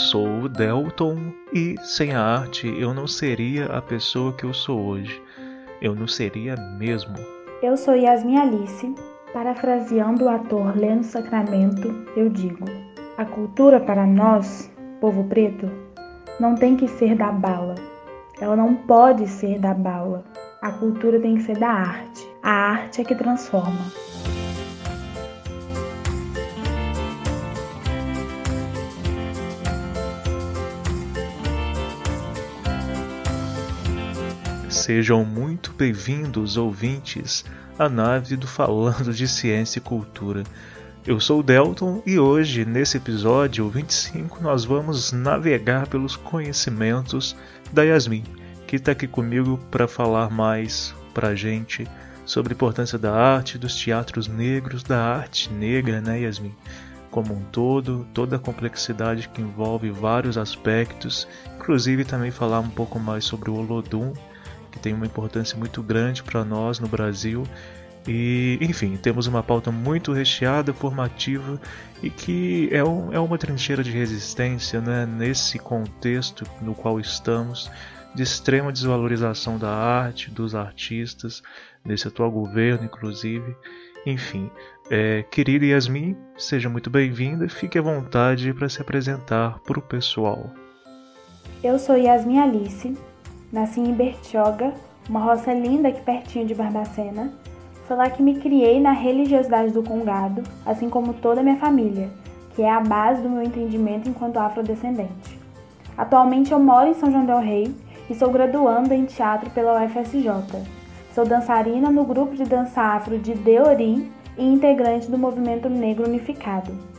Sou o Delton e sem a arte eu não seria a pessoa que eu sou hoje. Eu não seria mesmo. Eu sou Yasmin Alice. Parafraseando o ator Leno Sacramento, eu digo: a cultura para nós, povo preto, não tem que ser da bala. Ela não pode ser da bala. A cultura tem que ser da arte. A arte é que transforma. Sejam muito bem-vindos, ouvintes, à nave do Falando de Ciência e Cultura. Eu sou o Delton e hoje, nesse episódio 25, nós vamos navegar pelos conhecimentos da Yasmin, que está aqui comigo para falar mais para a gente sobre a importância da arte, dos teatros negros, da arte negra, né, Yasmin? Como um todo, toda a complexidade que envolve vários aspectos, inclusive também falar um pouco mais sobre o Olodum, que tem uma importância muito grande para nós no Brasil. E, enfim, temos uma pauta muito recheada, formativa e que é, um, é uma trincheira de resistência né, nesse contexto no qual estamos, de extrema desvalorização da arte, dos artistas, nesse atual governo, inclusive. Enfim, é, querida Yasmin, seja muito bem-vinda e fique à vontade para se apresentar para o pessoal. Eu sou Yasmin Alice, Nasci em Bertioga, uma roça linda aqui pertinho de Barbacena. Foi lá que me criei na religiosidade do Congado, assim como toda a minha família, que é a base do meu entendimento enquanto afrodescendente. Atualmente eu moro em São João del Rei e sou graduanda em teatro pela UFSJ. Sou dançarina no grupo de dança afro de Deori e integrante do Movimento Negro Unificado.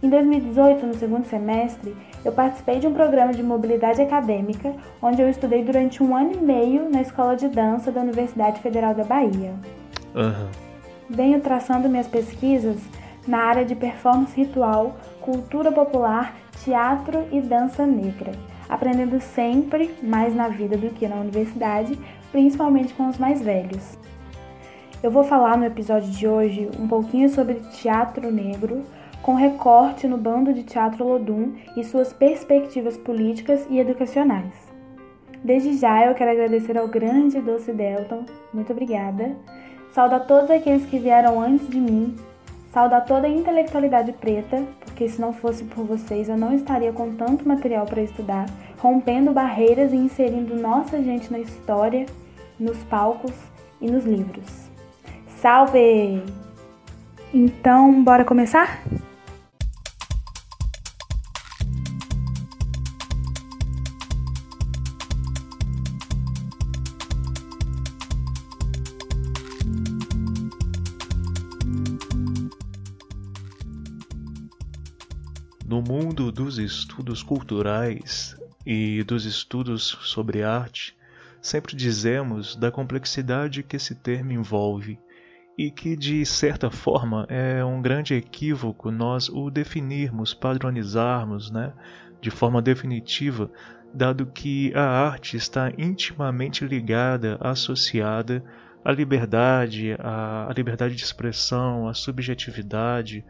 Em 2018, no segundo semestre, eu participei de um programa de mobilidade acadêmica, onde eu estudei durante um ano e meio na Escola de Dança da Universidade Federal da Bahia. Uhum. Venho traçando minhas pesquisas na área de performance ritual, cultura popular, teatro e dança negra, aprendendo sempre mais na vida do que na universidade, principalmente com os mais velhos. Eu vou falar no episódio de hoje um pouquinho sobre teatro negro, com recorte no bando de teatro Lodum e suas perspectivas políticas e educacionais. Desde já eu quero agradecer ao grande Doce Delton, muito obrigada. Saudar todos aqueles que vieram antes de mim. Saudar toda a intelectualidade preta, porque se não fosse por vocês eu não estaria com tanto material para estudar, rompendo barreiras e inserindo nossa gente na história, nos palcos e nos livros. Salve! Então, bora começar? Estudos culturais e dos estudos sobre arte, sempre dizemos da complexidade que esse termo envolve e que, de certa forma, é um grande equívoco nós o definirmos, padronizarmos né, de forma definitiva, dado que a arte está intimamente ligada, associada à liberdade, à liberdade de expressão, à subjetividade,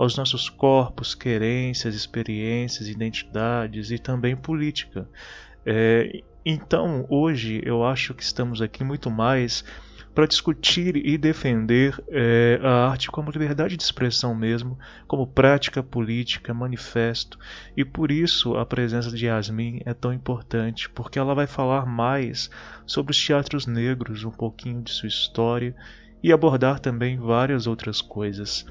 aos nossos corpos, querências, experiências, identidades e também política. É, então, hoje eu acho que estamos aqui muito mais para discutir e defender é, a arte como liberdade de expressão mesmo, como prática política, manifesto. E por isso a presença de Yasmin é tão importante, porque ela vai falar mais sobre os teatros negros, um pouquinho de sua história e abordar também várias outras coisas.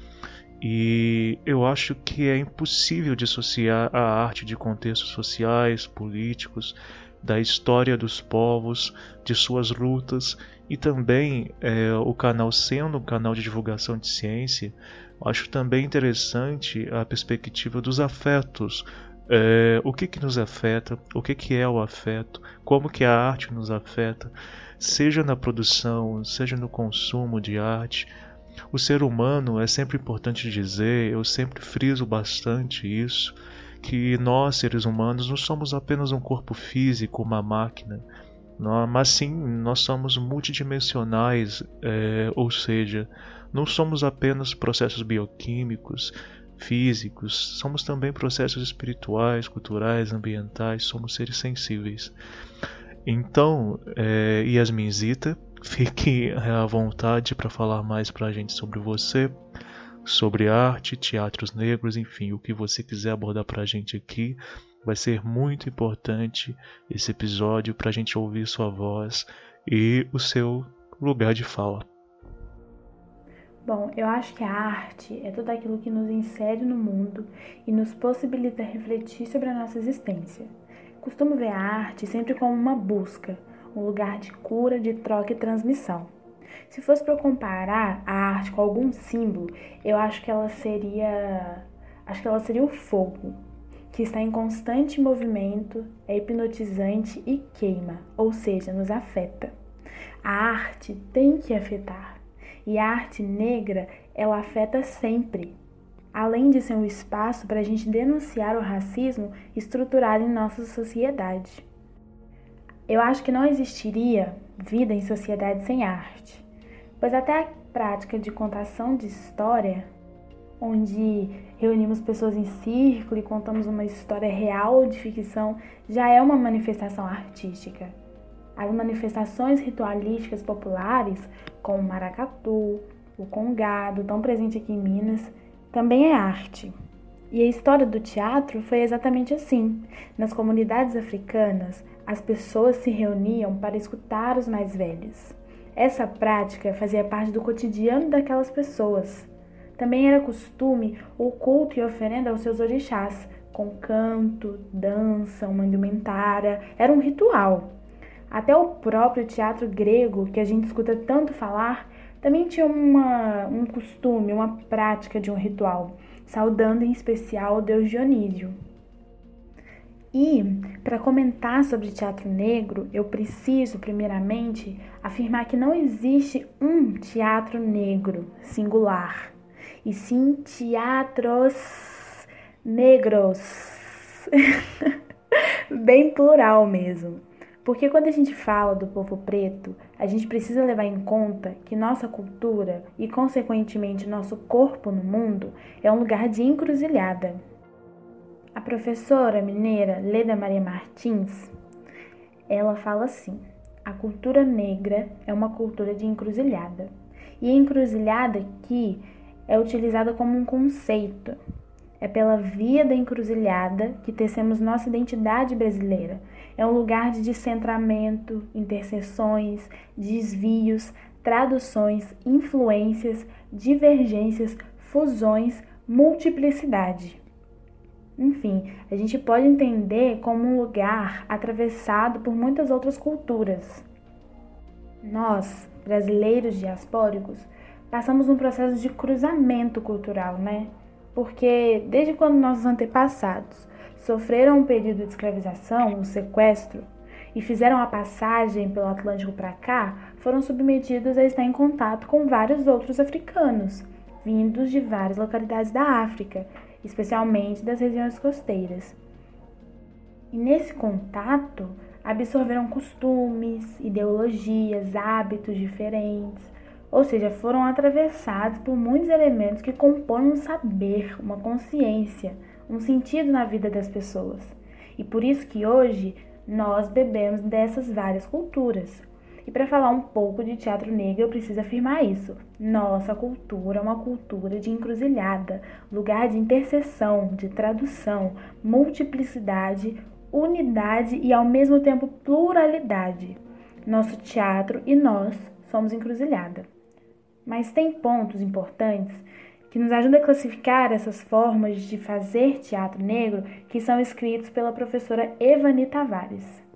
E eu acho que é impossível dissociar a arte de contextos sociais, políticos, da história dos povos, de suas lutas e também é, o canal sendo um canal de divulgação de ciência, acho também interessante a perspectiva dos afetos. É, o que, que nos afeta, o que, que é o afeto, como que a arte nos afeta, seja na produção, seja no consumo de arte. O ser humano é sempre importante dizer, eu sempre friso bastante isso, que nós, seres humanos, não somos apenas um corpo físico, uma máquina, mas sim nós somos multidimensionais, é, ou seja, não somos apenas processos bioquímicos, físicos, somos também processos espirituais, culturais, ambientais, somos seres sensíveis. Então, é, Yasminzita, fique à vontade para falar mais para a gente sobre você, sobre arte, teatros negros, enfim, o que você quiser abordar para a gente aqui. Vai ser muito importante esse episódio para a gente ouvir sua voz e o seu lugar de fala. Bom, eu acho que a arte é tudo aquilo que nos insere no mundo e nos possibilita refletir sobre a nossa existência. Costumo ver a arte sempre como uma busca, um lugar de cura, de troca e transmissão. Se fosse para comparar a arte com algum símbolo, eu acho que ela seria, acho que ela seria o fogo, que está em constante movimento, é hipnotizante e queima, ou seja, nos afeta. A arte tem que afetar. E a arte negra, ela afeta sempre. Além de ser um espaço para a gente denunciar o racismo estruturado em nossa sociedade. Eu acho que não existiria vida em sociedade sem arte, pois até a prática de contação de história, onde reunimos pessoas em círculo e contamos uma história real ou de ficção, já é uma manifestação artística. As manifestações ritualísticas populares, como o maracatu, o congado, tão presente aqui em Minas, também é arte. E a história do teatro foi exatamente assim. Nas comunidades africanas, as pessoas se reuniam para escutar os mais velhos. Essa prática fazia parte do cotidiano daquelas pessoas. Também era costume o culto e oferenda aos seus orixás, com canto, dança, uma indumentária. Era um ritual. Até o próprio teatro grego, que a gente escuta tanto falar, também tinha uma, um costume, uma prática de um ritual, saudando em especial o deus Dionísio. E, para comentar sobre teatro negro, eu preciso, primeiramente, afirmar que não existe um teatro negro singular, e sim teatros negros. Bem plural mesmo. Porque quando a gente fala do povo preto, a gente precisa levar em conta que nossa cultura e, consequentemente, nosso corpo no mundo é um lugar de encruzilhada. A professora mineira Leda Maria Martins, ela fala assim: a cultura negra é uma cultura de encruzilhada. E encruzilhada aqui é utilizada como um conceito. É pela via da encruzilhada que tecemos nossa identidade brasileira. É um lugar de descentramento, interseções, desvios, traduções, influências, divergências, fusões, multiplicidade. Enfim, a gente pode entender como um lugar atravessado por muitas outras culturas. Nós, brasileiros diaspóricos, passamos um processo de cruzamento cultural, né? Porque desde quando nossos antepassados sofreram um período de escravização, um sequestro, e fizeram a passagem pelo Atlântico para cá, foram submetidos a estar em contato com vários outros africanos, vindos de várias localidades da África, especialmente das regiões costeiras. E nesse contato, absorveram costumes, ideologias, hábitos diferentes, ou seja, foram atravessados por muitos elementos que compõem um saber, uma consciência, um sentido na vida das pessoas. E por isso que hoje nós bebemos dessas várias culturas, e para falar um pouco de teatro negro, eu preciso afirmar isso. Nossa cultura é uma cultura de encruzilhada, lugar de interseção, de tradução, multiplicidade, unidade e ao mesmo tempo pluralidade. Nosso teatro e nós somos encruzilhada. Mas tem pontos importantes que nos ajudam a classificar essas formas de fazer teatro negro que são escritos pela professora Evani Tavares.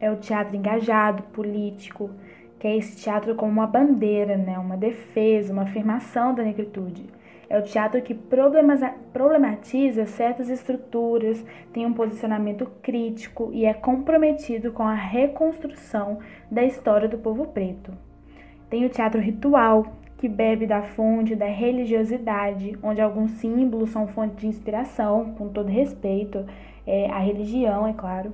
É o teatro engajado, político, que é esse teatro como uma bandeira, né? uma defesa, uma afirmação da negritude. É o teatro que problematiza certas estruturas, tem um posicionamento crítico e é comprometido com a reconstrução da história do povo preto. Tem o teatro ritual, que bebe da fonte da religiosidade, onde alguns símbolos são fonte de inspiração, com todo respeito é, à religião, é claro.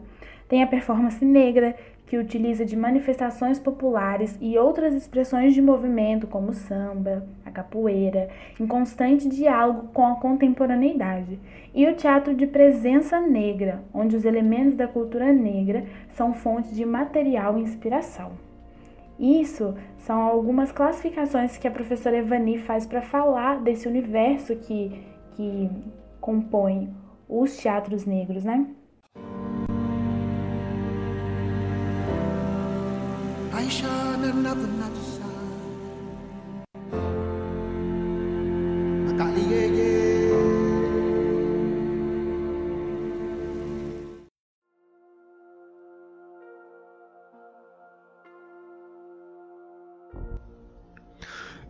Tem a performance negra, que utiliza de manifestações populares e outras expressões de movimento, como o samba, a capoeira, em constante diálogo com a contemporaneidade. E o teatro de presença negra, onde os elementos da cultura negra são fonte de material e inspiração. Isso são algumas classificações que a professora Evani faz para falar desse universo que, que compõe os teatros negros, né?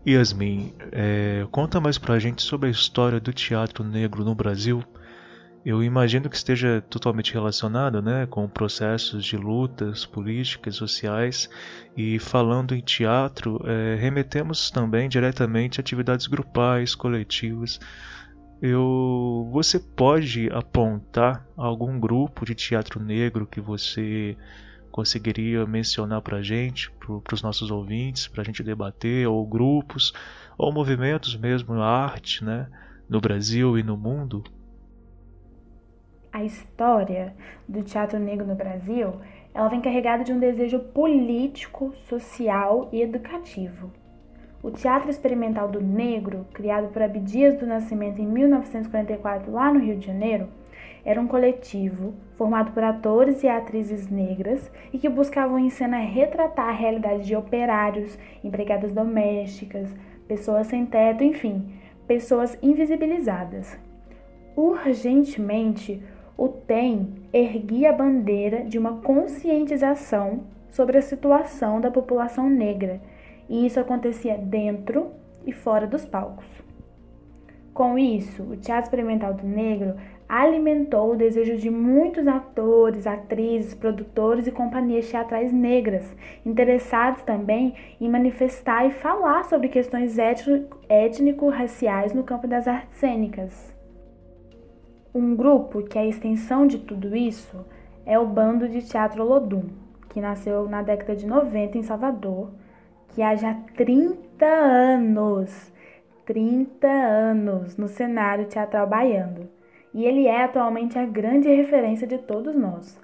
Yasmin, é, conta mais pra gente sobre a história do teatro negro no Brasil eu imagino que esteja totalmente relacionado né, com processos de lutas políticas, sociais, e falando em teatro, é, remetemos também diretamente a atividades grupais, coletivas. Eu, você pode apontar algum grupo de teatro negro que você conseguiria mencionar para a gente, para os nossos ouvintes, para a gente debater, ou grupos, ou movimentos mesmo, arte, né, no Brasil e no mundo? A história do teatro negro no Brasil, ela vem carregada de um desejo político, social e educativo. O Teatro Experimental do Negro, criado por Abdias do Nascimento em 1944 lá no Rio de Janeiro, era um coletivo formado por atores e atrizes negras e que buscavam em cena retratar a realidade de operários, empregadas domésticas, pessoas sem teto, enfim, pessoas invisibilizadas. Urgentemente, o TEM erguia a bandeira de uma conscientização sobre a situação da população negra, e isso acontecia dentro e fora dos palcos. Com isso, o Teatro Experimental do Negro alimentou o desejo de muitos atores, atrizes, produtores e companhias teatrais negras, interessados também em manifestar e falar sobre questões étnico-raciais no campo das artes cênicas. Um grupo que é a extensão de tudo isso é o Bando de Teatro Olodum, que nasceu na década de 90 em Salvador, que há já 30 anos, 30 anos no cenário teatral baiano. E ele é atualmente a grande referência de todos nós.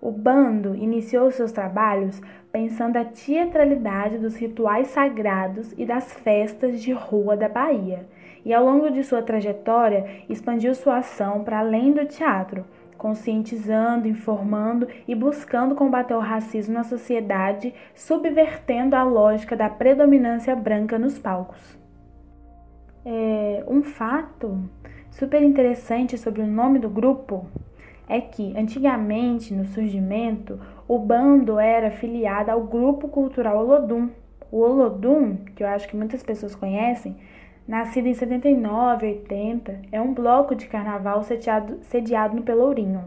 O bando iniciou seus trabalhos pensando a teatralidade dos rituais sagrados e das festas de rua da Bahia e ao longo de sua trajetória expandiu sua ação para além do teatro, conscientizando, informando e buscando combater o racismo na sociedade, subvertendo a lógica da predominância branca nos palcos. É, um fato super interessante sobre o nome do grupo é que, antigamente, no surgimento, o bando era filiado ao grupo cultural Olodum. O Olodum, que eu acho que muitas pessoas conhecem, nascido em 79 e 80, é um bloco de carnaval sediado, sediado no Pelourinho.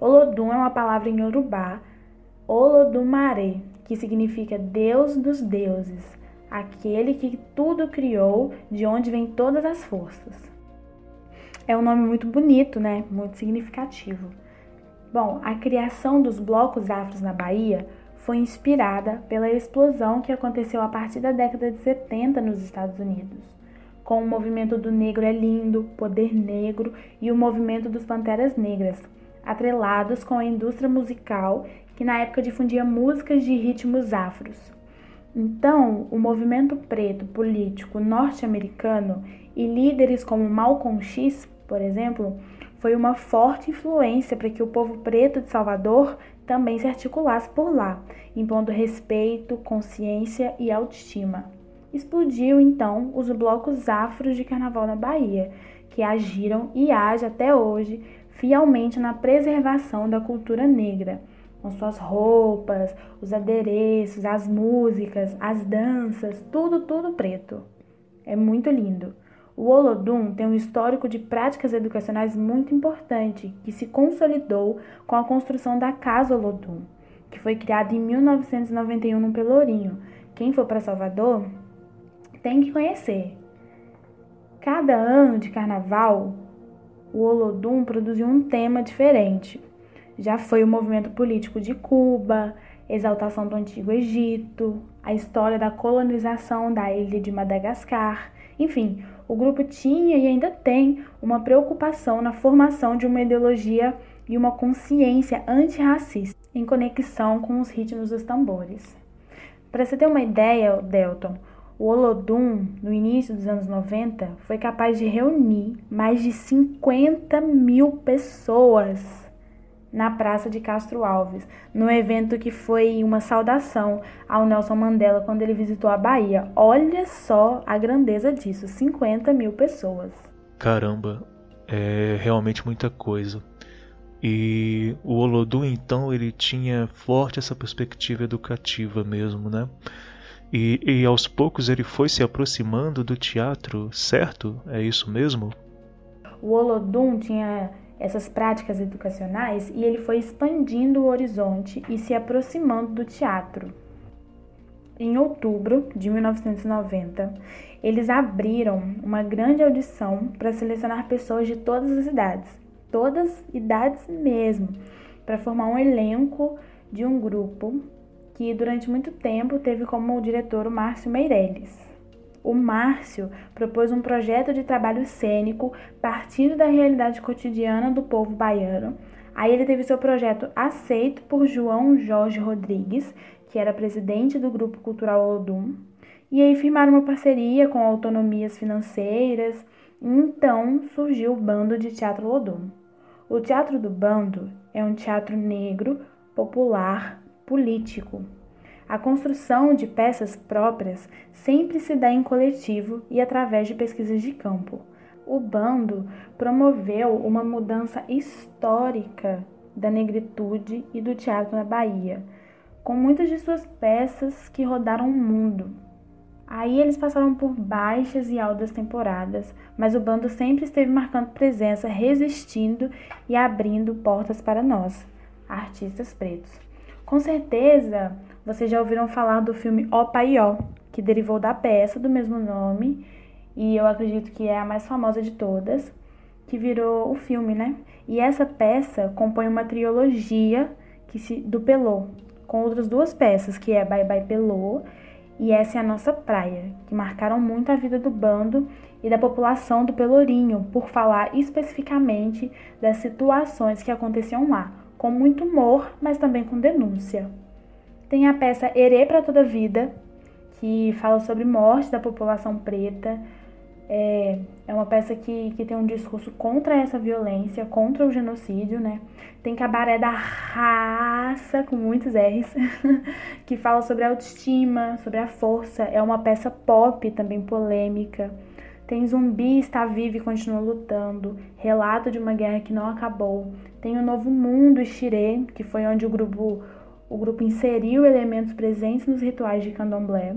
Olodum é uma palavra em Yorubá, Olodumare, que significa Deus dos deuses, aquele que tudo criou, de onde vêm todas as forças. É um nome muito bonito, né? Muito significativo. Bom, a criação dos blocos afros na Bahia foi inspirada pela explosão que aconteceu a partir da década de 70 nos Estados Unidos com o movimento do Negro é Lindo, Poder Negro e o movimento dos Panteras Negras, atrelados com a indústria musical que na época difundia músicas de ritmos afros. Então, o movimento preto político norte-americano e líderes como Malcolm X, por exemplo, foi uma forte influência para que o povo preto de Salvador também se articulasse por lá, impondo respeito, consciência e autoestima. Explodiu então os blocos afros de carnaval na Bahia, que agiram e agem até hoje fielmente na preservação da cultura negra, com suas roupas, os adereços, as músicas, as danças, tudo, tudo preto. É muito lindo. O Olodum tem um histórico de práticas educacionais muito importante, que se consolidou com a construção da Casa Olodum, que foi criada em 1991 no Pelourinho. Quem for para Salvador tem que conhecer. Cada ano de carnaval, o Olodum produziu um tema diferente. Já foi o movimento político de Cuba, exaltação do Antigo Egito, a história da colonização da ilha de Madagascar. Enfim, o grupo tinha e ainda tem uma preocupação na formação de uma ideologia e uma consciência antirracista em conexão com os ritmos dos tambores. Para você ter uma ideia, Delton, o Olodum, no início dos anos 90, foi capaz de reunir mais de 50 mil pessoas na Praça de Castro Alves, no evento que foi uma saudação ao Nelson Mandela quando ele visitou a Bahia. Olha só a grandeza disso: 50 mil pessoas. Caramba, é realmente muita coisa. E o Olodum, então, ele tinha forte essa perspectiva educativa mesmo, né? E, e aos poucos ele foi se aproximando do teatro, certo? É isso mesmo? O Olodum tinha essas práticas educacionais e ele foi expandindo o horizonte e se aproximando do teatro. Em outubro de 1990, eles abriram uma grande audição para selecionar pessoas de todas as idades, todas idades mesmo, para formar um elenco de um grupo que durante muito tempo teve como diretor o Márcio Meirelles. O Márcio propôs um projeto de trabalho cênico partindo da realidade cotidiana do povo baiano. Aí ele teve seu projeto aceito por João Jorge Rodrigues, que era presidente do Grupo Cultural Olodum, e aí firmaram uma parceria com autonomias financeiras. Então surgiu o Bando de Teatro Olodum. O Teatro do Bando é um teatro negro, popular, político. A construção de peças próprias sempre se dá em coletivo e através de pesquisas de campo. O bando promoveu uma mudança histórica da negritude e do teatro na Bahia, com muitas de suas peças que rodaram o mundo. Aí eles passaram por baixas e altas temporadas, mas o bando sempre esteve marcando presença, resistindo e abrindo portas para nós, artistas pretos. Com certeza, vocês já ouviram falar do filme O Paió, que derivou da peça do mesmo nome, e eu acredito que é a mais famosa de todas, que virou o filme, né? E essa peça compõe uma trilogia que se, do Pelô, com outras duas peças, que é Bye Bye Pelô e Essa é a Nossa Praia, que marcaram muito a vida do bando e da população do Pelourinho, por falar especificamente das situações que aconteciam lá, com muito humor, mas também com denúncia. Tem a peça Herê para Toda Vida, que fala sobre morte da população preta. É, é uma peça que, que tem um discurso contra essa violência, contra o genocídio, né? Tem Cabaré da Raça, com muitos R's, que fala sobre a autoestima, sobre a força. É uma peça pop, também polêmica. Tem Zumbi está vivo e continua lutando. Relato de uma guerra que não acabou. Tem o Novo Mundo Xirê, que foi onde o grupo, o grupo inseriu elementos presentes nos rituais de candomblé.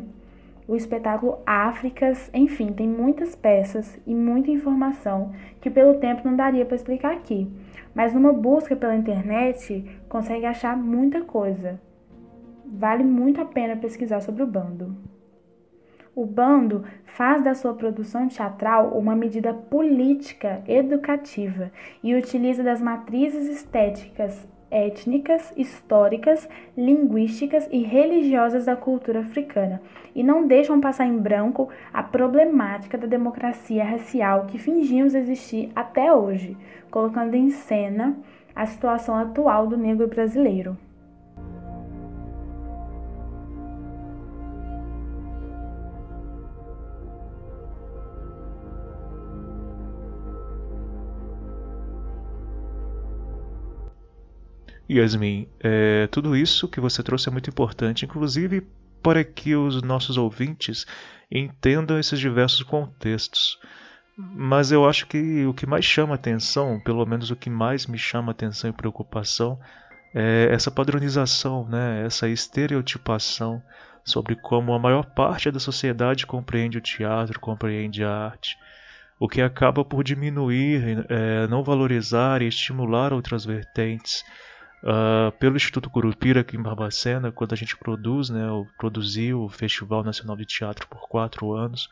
O espetáculo Áfricas, enfim, tem muitas peças e muita informação que pelo tempo não daria para explicar aqui. Mas numa busca pela internet consegue achar muita coisa. Vale muito a pena pesquisar sobre o bando. O bando faz da sua produção teatral uma medida política educativa e utiliza das matrizes estéticas, étnicas, históricas, linguísticas e religiosas da cultura africana e não deixam passar em branco a problemática da democracia racial que fingimos existir até hoje, colocando em cena a situação atual do negro brasileiro. Yasmin, é, tudo isso que você trouxe é muito importante, inclusive para que os nossos ouvintes entendam esses diversos contextos. Mas eu acho que o que mais chama atenção, pelo menos o que mais me chama atenção e preocupação, é essa padronização, né, essa estereotipação sobre como a maior parte da sociedade compreende o teatro, compreende a arte, o que acaba por diminuir, é, não valorizar e estimular outras vertentes. Uh, pelo Instituto Curupira aqui em Barbacena, quando a gente produz, né, produziu o Festival Nacional de Teatro por quatro anos,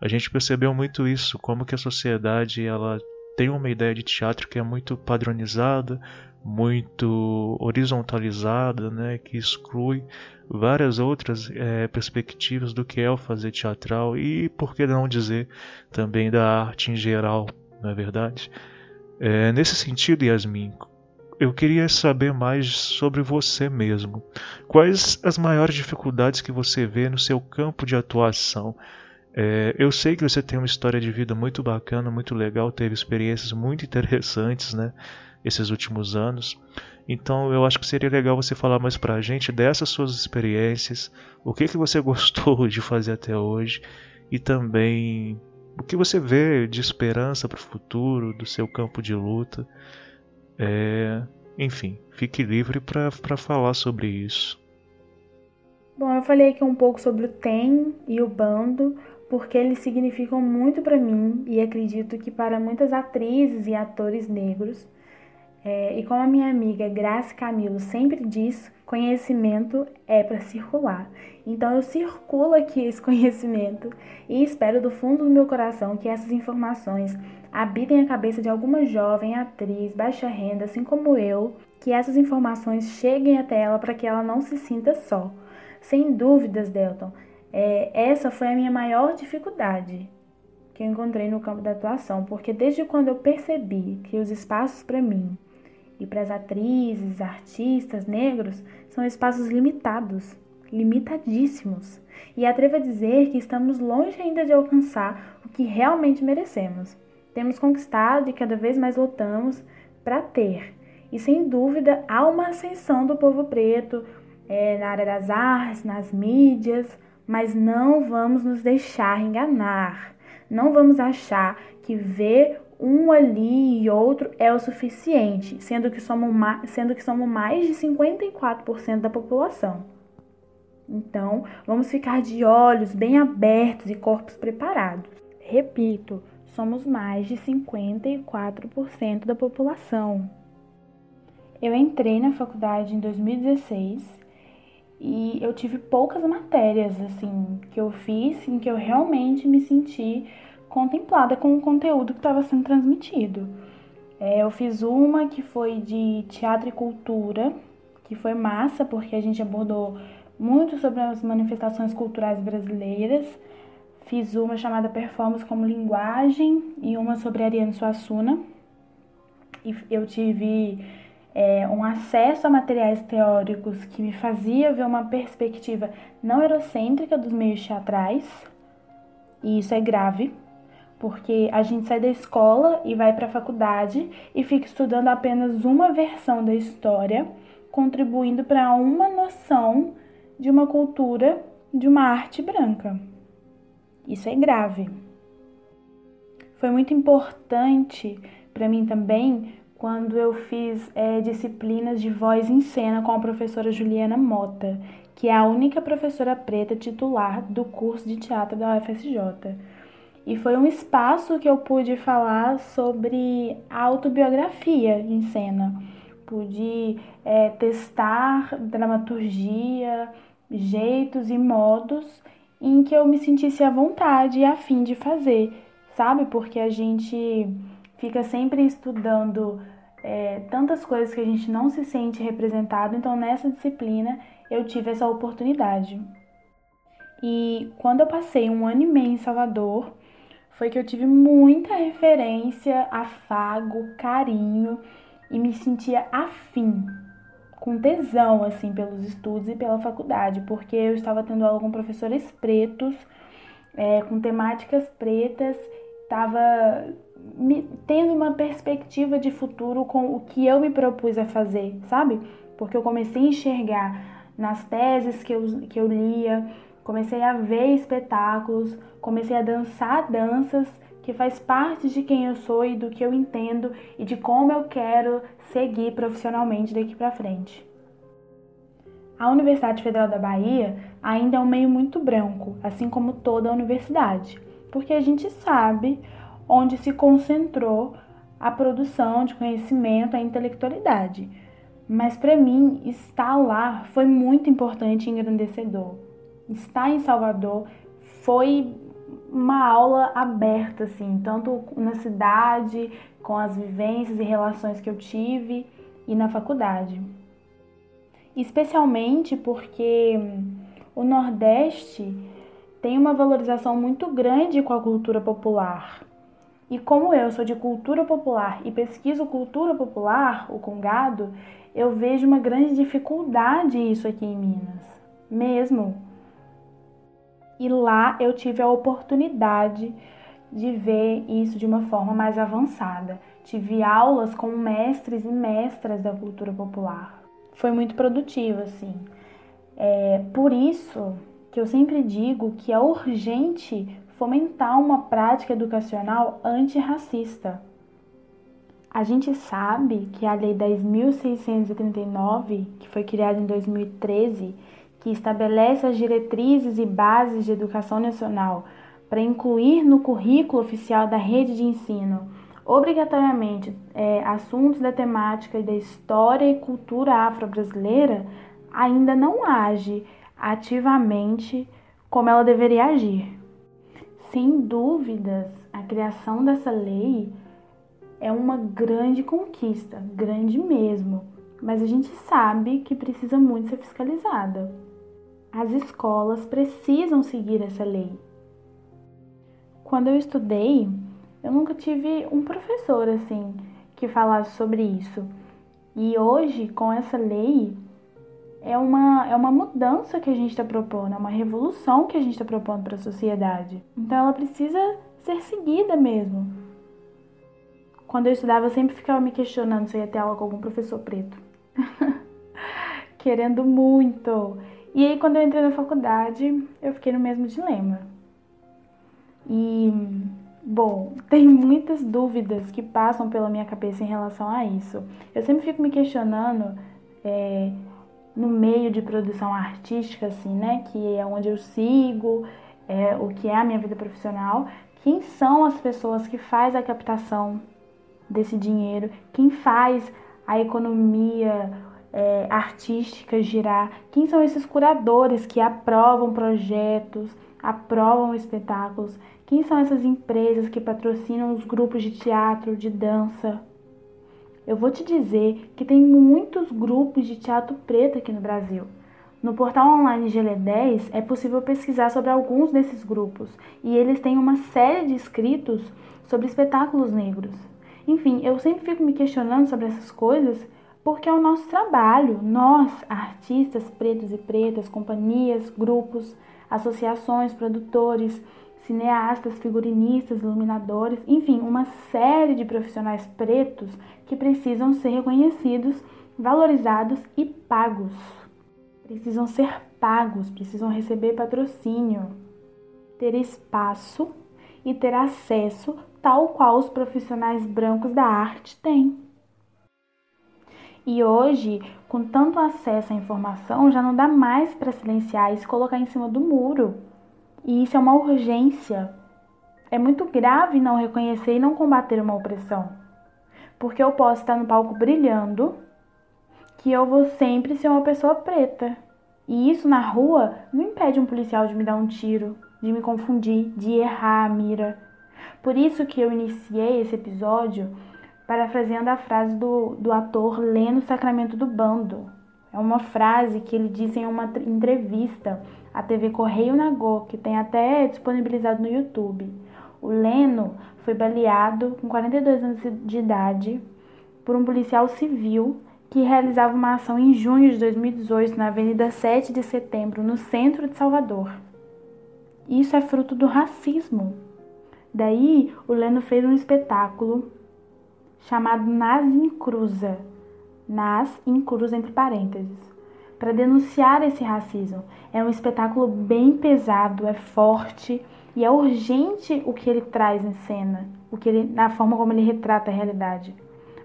a gente percebeu muito isso, como que a sociedade ela tem uma ideia de teatro que é muito padronizada, muito horizontalizada, né, que exclui várias outras é, perspectivas do que é o fazer teatral e, por que não dizer, também da arte em geral, não é verdade? É, nesse sentido, Yasmin, eu queria saber mais sobre você mesmo. Quais as maiores dificuldades que você vê no seu campo de atuação? É, eu sei que você tem uma história de vida muito bacana, muito legal, teve experiências muito interessantes, né? Esses últimos anos. Então eu acho que seria legal você falar mais pra gente dessas suas experiências, o que, que você gostou de fazer até hoje e também o que você vê de esperança para o futuro, do seu campo de luta. É, enfim, fique livre para falar sobre isso. Bom, eu falei aqui um pouco sobre o TEM e o bando, porque eles significam muito para mim e acredito que para muitas atrizes e atores negros. É, e como a minha amiga Grace Camilo sempre diz, conhecimento é para circular. Então eu circulo aqui esse conhecimento e espero do fundo do meu coração que essas informações habitem a cabeça de alguma jovem atriz baixa renda, assim como eu, que essas informações cheguem até ela para que ela não se sinta só. Sem dúvidas, Delton, é, essa foi a minha maior dificuldade que eu encontrei no campo da atuação, porque desde quando eu percebi que os espaços para mim e para as atrizes, artistas negros são espaços limitados, limitadíssimos, e atrevo a dizer que estamos longe ainda de alcançar o que realmente merecemos. Temos conquistado e cada vez mais lutamos para ter. E sem dúvida há uma ascensão do povo preto é, na área das artes, nas mídias, mas não vamos nos deixar enganar. Não vamos achar que ver um ali e outro é o suficiente, sendo que somos, sendo que somos mais de 54% da população. Então, vamos ficar de olhos bem abertos e corpos preparados. Repito, somos mais de 54% da população. Eu entrei na faculdade em 2016 e eu tive poucas matérias assim que eu fiz em que eu realmente me senti contemplada com o conteúdo que estava sendo transmitido. É, eu fiz uma que foi de teatro e cultura, que foi massa porque a gente abordou muito sobre as manifestações culturais brasileiras. Fiz uma chamada Performance como Linguagem e uma sobre Ariane Suassuna. E eu tive é, um acesso a materiais teóricos que me fazia ver uma perspectiva não eurocêntrica dos meios teatrais, e isso é grave, porque a gente sai da escola e vai para a faculdade e fica estudando apenas uma versão da história, contribuindo para uma noção de uma cultura, de uma arte branca. Isso é grave. Foi muito importante para mim também quando eu fiz é, disciplinas de voz em cena com a professora Juliana Mota, que é a única professora preta titular do curso de teatro da UFSJ. E foi um espaço que eu pude falar sobre autobiografia em cena. Pude é, testar dramaturgia, jeitos e modos em que eu me sentisse à vontade e afim de fazer, sabe? Porque a gente fica sempre estudando é, tantas coisas que a gente não se sente representado, então nessa disciplina eu tive essa oportunidade. E quando eu passei um ano e meio em Salvador, foi que eu tive muita referência, afago, carinho e me sentia afim, com tesão, assim, pelos estudos e pela faculdade, porque eu estava tendo aula com professores pretos, é, com temáticas pretas, estava me, tendo uma perspectiva de futuro com o que eu me propus a fazer, sabe? Porque eu comecei a enxergar nas teses que eu, que eu lia, comecei a ver espetáculos, comecei a dançar danças que faz parte de quem eu sou e do que eu entendo e de como eu quero seguir profissionalmente daqui para frente. A Universidade Federal da Bahia ainda é um meio muito branco, assim como toda a universidade, porque a gente sabe onde se concentrou a produção de conhecimento, a intelectualidade. Mas para mim, estar lá foi muito importante e engrandecedor. Estar em Salvador foi uma aula aberta, assim, tanto na cidade, com as vivências e relações que eu tive, e na faculdade. Especialmente porque o Nordeste tem uma valorização muito grande com a cultura popular. E como eu sou de cultura popular e pesquiso cultura popular, o Congado, eu vejo uma grande dificuldade isso aqui em Minas, mesmo. E lá eu tive a oportunidade de ver isso de uma forma mais avançada. Tive aulas com mestres e mestras da cultura popular. Foi muito produtivo, assim. É, por isso que eu sempre digo que é urgente fomentar uma prática educacional antirracista. A gente sabe que a Lei 10.639, que foi criada em 2013, que estabelece as diretrizes e bases de educação nacional para incluir no currículo oficial da rede de ensino obrigatoriamente é, assuntos da temática e da história e cultura afro-brasileira, ainda não age ativamente como ela deveria agir. Sem dúvidas, a criação dessa lei é uma grande conquista, grande mesmo, mas a gente sabe que precisa muito ser fiscalizada. As escolas precisam seguir essa lei. Quando eu estudei, eu nunca tive um professor assim que falasse sobre isso. E hoje, com essa lei, é uma, é uma mudança que a gente está propondo, é uma revolução que a gente está propondo para a sociedade. Então ela precisa ser seguida mesmo. Quando eu estudava, eu sempre ficava me questionando se eu ia ter aula com algum professor preto. Querendo muito. E aí, quando eu entrei na faculdade, eu fiquei no mesmo dilema. E, bom, tem muitas dúvidas que passam pela minha cabeça em relação a isso. Eu sempre fico me questionando. É, no meio de produção artística, assim, né? Que é onde eu sigo, é, o que é a minha vida profissional. Quem são as pessoas que faz a captação desse dinheiro? Quem faz a economia é, artística girar? Quem são esses curadores que aprovam projetos, aprovam espetáculos? Quem são essas empresas que patrocinam os grupos de teatro, de dança? Eu vou te dizer que tem muitos grupos de teatro preto aqui no Brasil. No portal online GL10 é possível pesquisar sobre alguns desses grupos e eles têm uma série de escritos sobre espetáculos negros. Enfim, eu sempre fico me questionando sobre essas coisas porque é o nosso trabalho. Nós, artistas pretos e pretas, companhias, grupos, associações, produtores, cineastas, figurinistas, iluminadores, enfim, uma série de profissionais pretos que precisam ser reconhecidos, valorizados e pagos. Precisam ser pagos, precisam receber patrocínio, ter espaço e ter acesso tal qual os profissionais brancos da arte têm. E hoje, com tanto acesso à informação, já não dá mais para silenciar e se colocar em cima do muro. E isso é uma urgência. É muito grave não reconhecer e não combater uma opressão. Porque eu posso estar no palco brilhando, que eu vou sempre ser uma pessoa preta. E isso na rua não impede um policial de me dar um tiro, de me confundir, de errar a mira. Por isso que eu iniciei esse episódio parafraseando a frase do, do ator Leno Sacramento do Bando. É uma frase que ele disse em uma entrevista a TV Correio Nagô, que tem até disponibilizado no YouTube. O Leno foi baleado com 42 anos de idade por um policial civil que realizava uma ação em junho de 2018 na Avenida 7 de Setembro, no centro de Salvador. Isso é fruto do racismo. Daí, o Leno fez um espetáculo chamado Nas Incruza, Nas Incruza entre parênteses, para denunciar esse racismo. É um espetáculo bem pesado, é forte, E é urgente o que ele traz em cena, o que ele, na forma como ele retrata a realidade.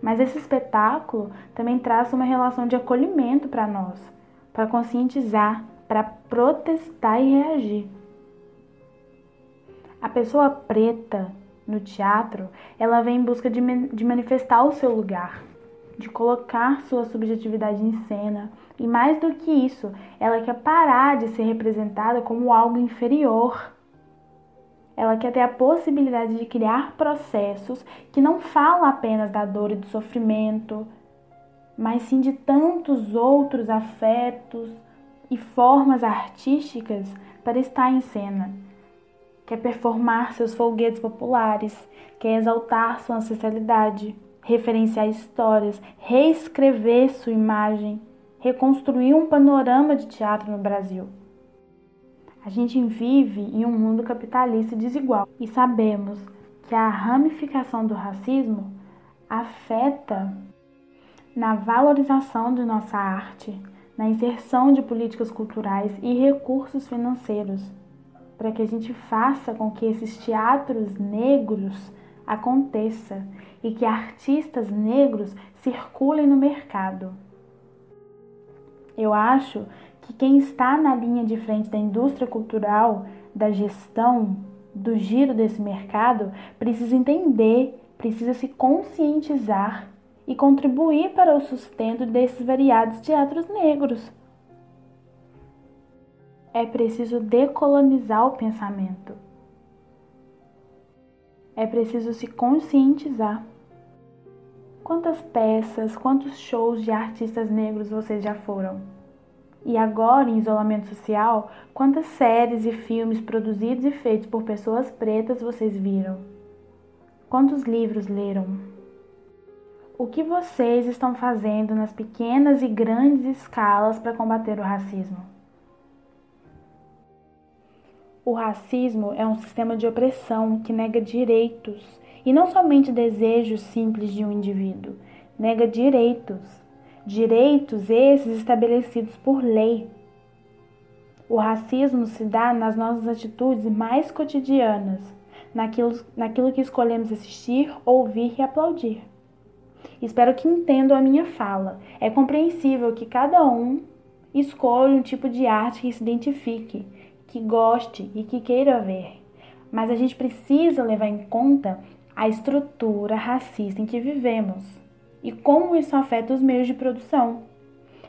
Mas esse espetáculo também traz uma relação de acolhimento para nós, para conscientizar, para protestar e reagir. A pessoa preta no teatro, ela vem em busca de, de manifestar o seu lugar, de colocar sua subjetividade em cena. E mais do que isso, ela quer parar de ser representada como algo inferior. Ela quer ter a possibilidade de criar processos que não falam apenas da dor e do sofrimento, mas sim de tantos outros afetos e formas artísticas para estar em cena quer performar seus folguedos populares, quer exaltar sua ancestralidade, referenciar histórias, reescrever sua imagem, reconstruir um panorama de teatro no Brasil. A gente vive em um mundo capitalista desigual e sabemos que a ramificação do racismo afeta na valorização de nossa arte, na inserção de políticas culturais e recursos financeiros para que a gente faça com que esses teatros negros aconteça e que artistas negros circulem no mercado. Eu acho que quem está na linha de frente da indústria cultural, da gestão, do giro desse mercado, precisa entender, precisa se conscientizar e contribuir para o sustento desses variados teatros negros é preciso decolonizar o pensamento. É preciso se conscientizar. Quantas peças, quantos shows de artistas negros vocês já foram? E agora, em isolamento social, quantas séries e filmes produzidos e feitos por pessoas pretas vocês viram? Quantos livros leram? O que vocês estão fazendo nas pequenas e grandes escalas para combater o racismo? O racismo é um sistema de opressão que nega direitos e não somente desejos simples de um indivíduo, nega direitos. Direitos esses estabelecidos por lei. O racismo se dá nas nossas atitudes mais cotidianas, naquilo, naquilo que escolhemos assistir, ouvir e aplaudir. Espero que entendam a minha fala. É compreensível que cada um escolha um tipo de arte que se identifique que goste e que queira ver. Mas a gente precisa levar em conta a estrutura racista em que vivemos e como isso afeta os meios de produção.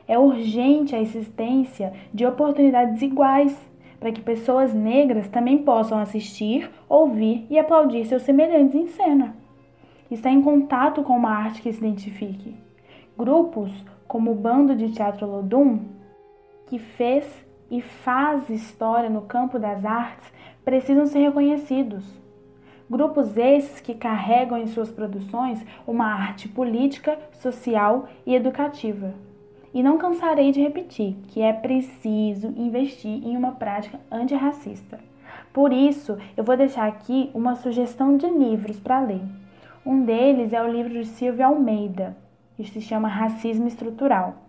É urgente a existência de oportunidades iguais para que pessoas negras também possam assistir, ouvir e aplaudir seus semelhantes em cena. Estar em contato com uma arte que se identifique. Grupos como o Bando de Teatro Lodum, que fez e faz história no campo das artes precisam ser reconhecidos. Grupos esses que carregam em suas produções uma arte política, social e educativa. E não cansarei de repetir que é preciso investir em uma prática antirracista. Por isso, eu vou deixar aqui uma sugestão de livros para ler. Um deles é o livro de Silvia Almeida, que se chama Racismo Estrutural.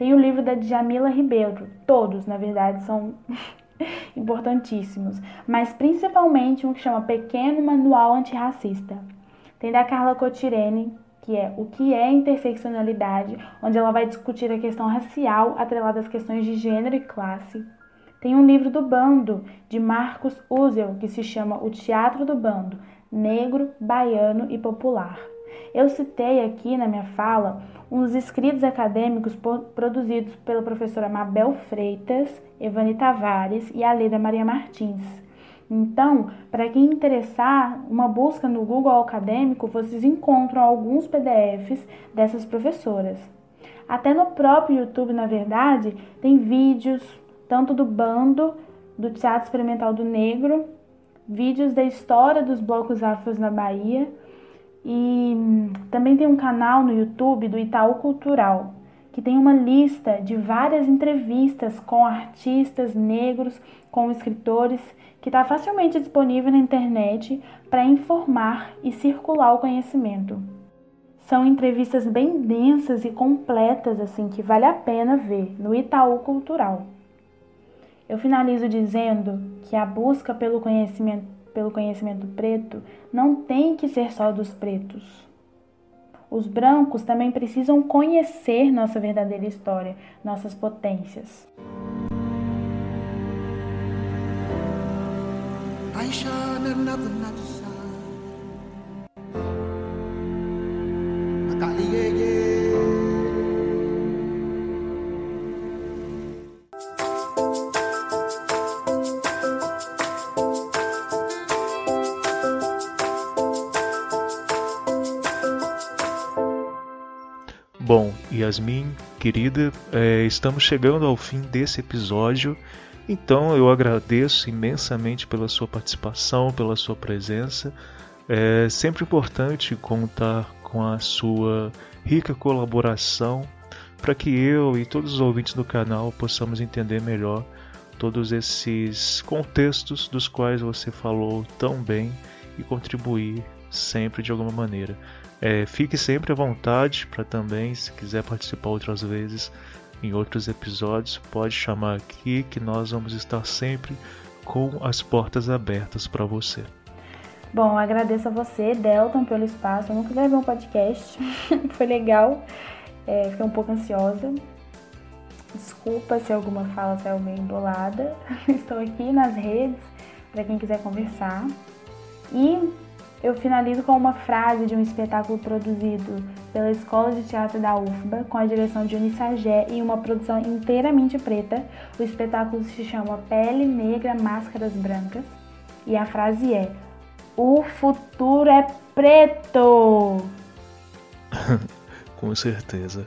Tem o livro da Djamila Ribeiro, todos, na verdade, são importantíssimos, mas principalmente um que chama Pequeno Manual Antirracista. Tem da Carla Cotirene, que é O que é interseccionalidade, onde ela vai discutir a questão racial atrelada às questões de gênero e classe. Tem um livro do Bando, de Marcos Uzel, que se chama O Teatro do Bando, Negro, Baiano e Popular. Eu citei aqui na minha fala uns escritos acadêmicos produzidos pela professora Mabel Freitas, Evani Tavares e a Leda Maria Martins. Então, para quem interessar, uma busca no Google Acadêmico, vocês encontram alguns PDFs dessas professoras. Até no próprio YouTube, na verdade, tem vídeos tanto do bando do Teatro Experimental do Negro, vídeos da história dos blocos afros na Bahia, e também tem um canal no YouTube do Itaú Cultural, que tem uma lista de várias entrevistas com artistas negros, com escritores, que está facilmente disponível na internet para informar e circular o conhecimento. São entrevistas bem densas e completas, assim, que vale a pena ver no Itaú Cultural. Eu finalizo dizendo que a busca pelo conhecimento, pelo conhecimento preto não tem que ser só dos pretos. Os brancos também precisam conhecer nossa verdadeira história, nossas potências. Bom, Yasmin, querida, é, estamos chegando ao fim desse episódio, então eu agradeço imensamente pela sua participação, pela sua presença. É sempre importante contar com a sua rica colaboração para que eu e todos os ouvintes do canal possamos entender melhor todos esses contextos dos quais você falou tão bem e contribuir sempre de alguma maneira. É, fique sempre à vontade para também, se quiser participar outras vezes em outros episódios, pode chamar aqui que nós vamos estar sempre com as portas abertas para você. Bom, agradeço a você, Delton, pelo espaço. Eu nunca gravei um podcast, foi legal. É, fiquei um pouco ansiosa. Desculpa se alguma fala saiu meio embolada. Estou aqui nas redes para quem quiser conversar. E eu finalizo com uma frase de um espetáculo produzido pela Escola de Teatro da UFBA, com a direção de Unisagé e uma produção inteiramente preta. O espetáculo se chama Pele Negra, Máscaras Brancas. E a frase é: O futuro é preto! com certeza.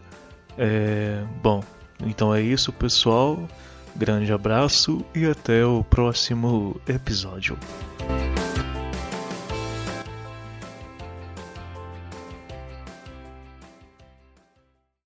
É... Bom, então é isso, pessoal. Grande abraço e até o próximo episódio.